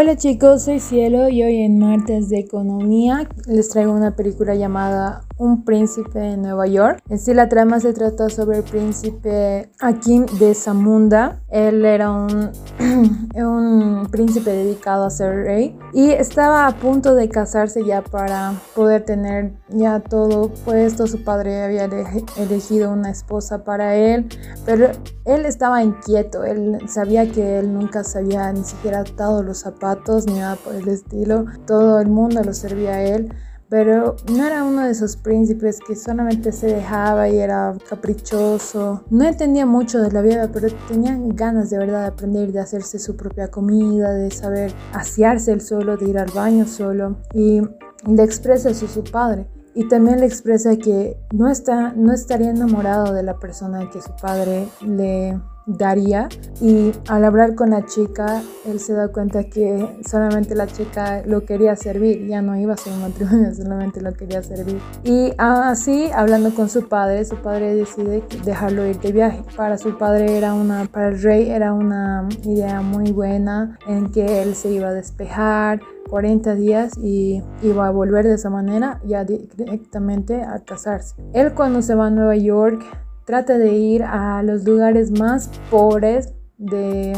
Hola chicos, soy Cielo y hoy en Martes de Economía les traigo una película llamada Un príncipe en Nueva York. En sí la trama se trata sobre el príncipe Akim de Zamunda. Él era un, un príncipe dedicado a ser rey y estaba a punto de casarse ya para poder tener ya todo puesto. Su padre había elegido una esposa para él, pero él estaba inquieto. Él sabía que él nunca se había ni siquiera atado los zapatos ni nada por el estilo. Todo el mundo lo servía a él. Pero no era uno de esos príncipes que solamente se dejaba y era caprichoso. No entendía mucho de la vida, pero tenía ganas de verdad de aprender, de hacerse su propia comida, de saber asearse el solo, de ir al baño solo. Y le expresa eso a su padre. Y también le expresa que no, está, no estaría enamorado de la persona que su padre le daría. Y al hablar con la chica él se da cuenta que solamente la chica lo quería servir. Ya no iba a ser un matrimonio solamente lo quería servir. Y así hablando con su padre su padre decide dejarlo ir de viaje. Para su padre era una para el rey era una idea muy buena en que él se iba a despejar 40 días y iba a volver de esa manera ya directamente a casarse. Él cuando se va a Nueva York trata de ir a los lugares más pobres de,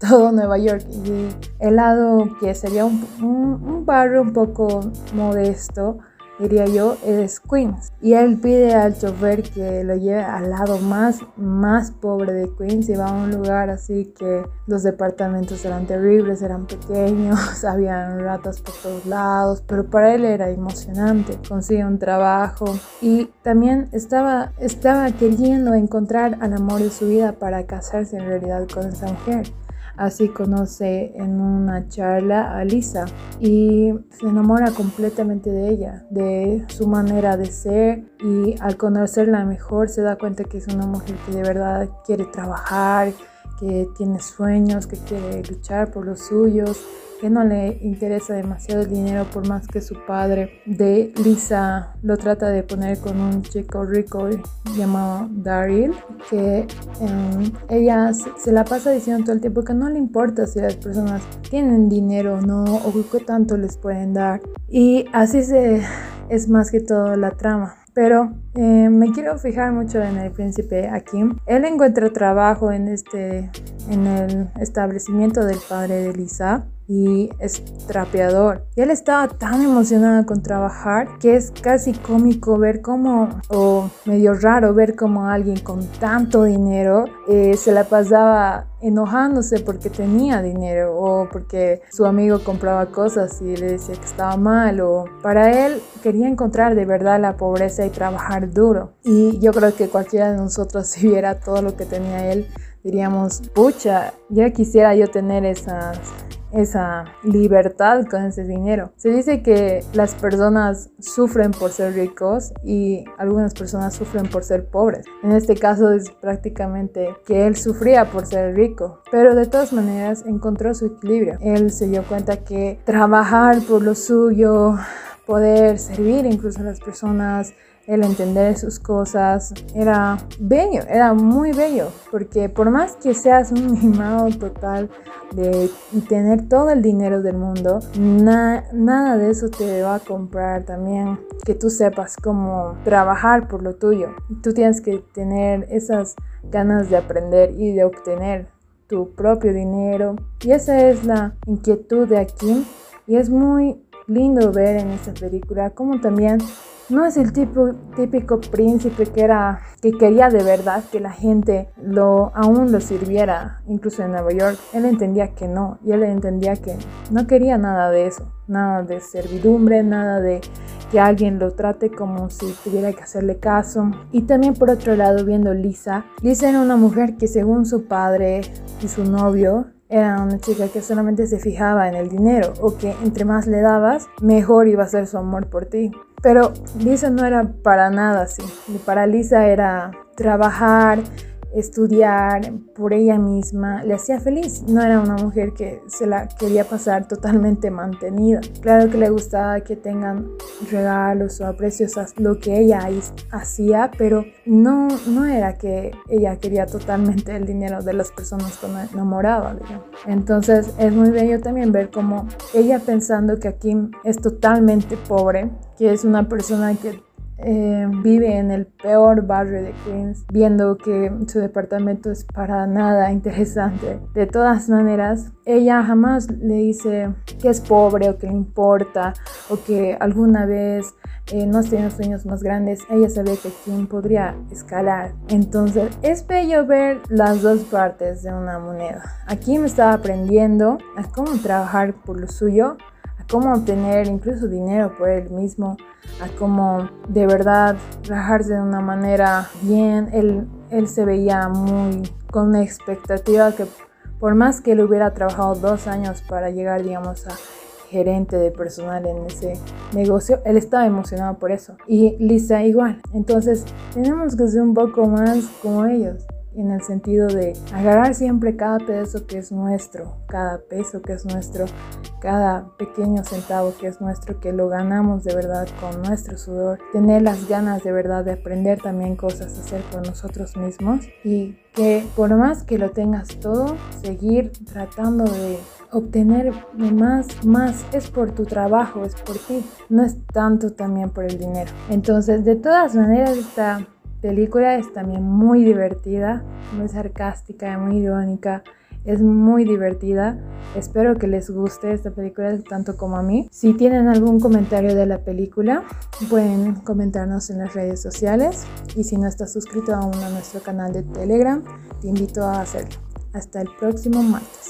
todo Nueva York. Y el lado que sería un, un barrio un poco modesto diría yo, es Queens. Y él pide al chofer que lo lleve al lado más, más pobre de Queens y va a un lugar así que los departamentos eran terribles, eran pequeños, habían ratas por todos lados, pero para él era emocionante. Consigue un trabajo y también estaba, estaba queriendo encontrar al amor de su vida para casarse en realidad con esa mujer. Así conoce en una charla a Lisa y se enamora completamente de ella, de su manera de ser y al conocerla mejor se da cuenta que es una mujer que de verdad quiere trabajar, que tiene sueños, que quiere luchar por los suyos que no le interesa demasiado el dinero por más que su padre de Lisa lo trata de poner con un chico rico llamado Daryl que em, ella se, la pasa diciendo todo el tiempo que no le importa si las personas tienen dinero o no o qué tanto les pueden dar. Y así se es más que todo la trama. Pero eh, me quiero fijar mucho en el príncipe Akim. Él encuentra trabajo en, este, en el establecimiento del padre de Lisa y es trapeador. Y él estaba tan emocionado con trabajar que es casi cómico ver cómo, o medio raro ver cómo alguien con tanto dinero eh, se la pasaba enojándose porque tenía dinero o porque su amigo compraba cosas y le decía que estaba mal o para él quería encontrar de verdad la pobreza y trabajar duro. Y yo creo que cualquiera de nosotros si viera todo lo que tenía él diríamos, pucha, ya quisiera yo tener esas esa libertad con ese dinero. Se dice que las personas sufren por ser ricos y algunas personas sufren por ser pobres. En este caso es prácticamente que él sufría por ser rico, pero de todas maneras encontró su equilibrio. Él se dio cuenta que trabajar por lo suyo, poder servir incluso a las personas, el entender sus cosas, era bello, era muy bello, porque por más que seas un mimado total de, tener todo el dinero del mundo, nada de eso te va a comprar también que tú sepas cómo trabajar por lo tuyo. Tú tienes que tener esas ganas de aprender y de obtener tu propio dinero. Y esa es la inquietud de aquí. Y es muy lindo ver en esta película cómo también no es el tipo, típico príncipe que era que quería de verdad que la gente lo aún lo sirviera, incluso en Nueva York. Él entendía que no, y él entendía que no quería nada de eso, nada de servidumbre, nada de que alguien lo trate como si tuviera que hacerle caso. Y también por otro lado, viendo Lisa, Lisa era una mujer que según su padre y su novio era una chica que solamente se fijaba en el dinero o que entre más le dabas, mejor iba a ser su amor por ti. Pero Lisa no era para nada así. Para Lisa era trabajar, estudiar por ella misma le hacía feliz. No era una mujer que se la quería pasar totalmente mantenida. Claro que le gustaba que tengan regalos o aprecios a lo que ella hacía, pero no, no era que ella quería totalmente el dinero de las personas con enamoraba, digamos. Entonces es muy bello también ver cómo ella pensando que Kim es totalmente pobre, que es una persona que eh, vive en el peor barrio de Queens, viendo que su departamento es para nada interesante. De todas maneras, ella jamás le dice que es pobre o que le importa o que alguna vez eh, no tiene sueños más grandes. Ella sabe que Kim podría escalar. Entonces, es bello ver las dos partes de una moneda. Aquí me estaba aprendiendo a cómo trabajar por lo suyo cómo obtener incluso dinero por él mismo, a cómo de verdad trabajarse de una manera bien. Él, él se veía muy con una expectativa que por más que él hubiera trabajado dos años para llegar, digamos, a gerente de personal en ese negocio, él estaba emocionado por eso. Y Lisa igual. Entonces tenemos que ser un poco más como ellos en el sentido de agarrar siempre cada peso que es nuestro, cada peso que es nuestro, cada pequeño centavo que es nuestro, que lo ganamos de verdad con nuestro sudor, tener las ganas de verdad de aprender también cosas, hacer por nosotros mismos y que por más que lo tengas todo, seguir tratando de obtener más, más, es por tu trabajo, es por ti, no es tanto también por el dinero. Entonces, de todas maneras, esta película es también muy divertida, muy sarcástica, muy irónica. Es muy divertida. Espero que les guste esta película tanto como a mí. Si tienen algún comentario de la película, pueden comentarnos en las redes sociales. Y si no estás suscrito aún a nuestro canal de Telegram, te invito a hacerlo. Hasta el próximo martes.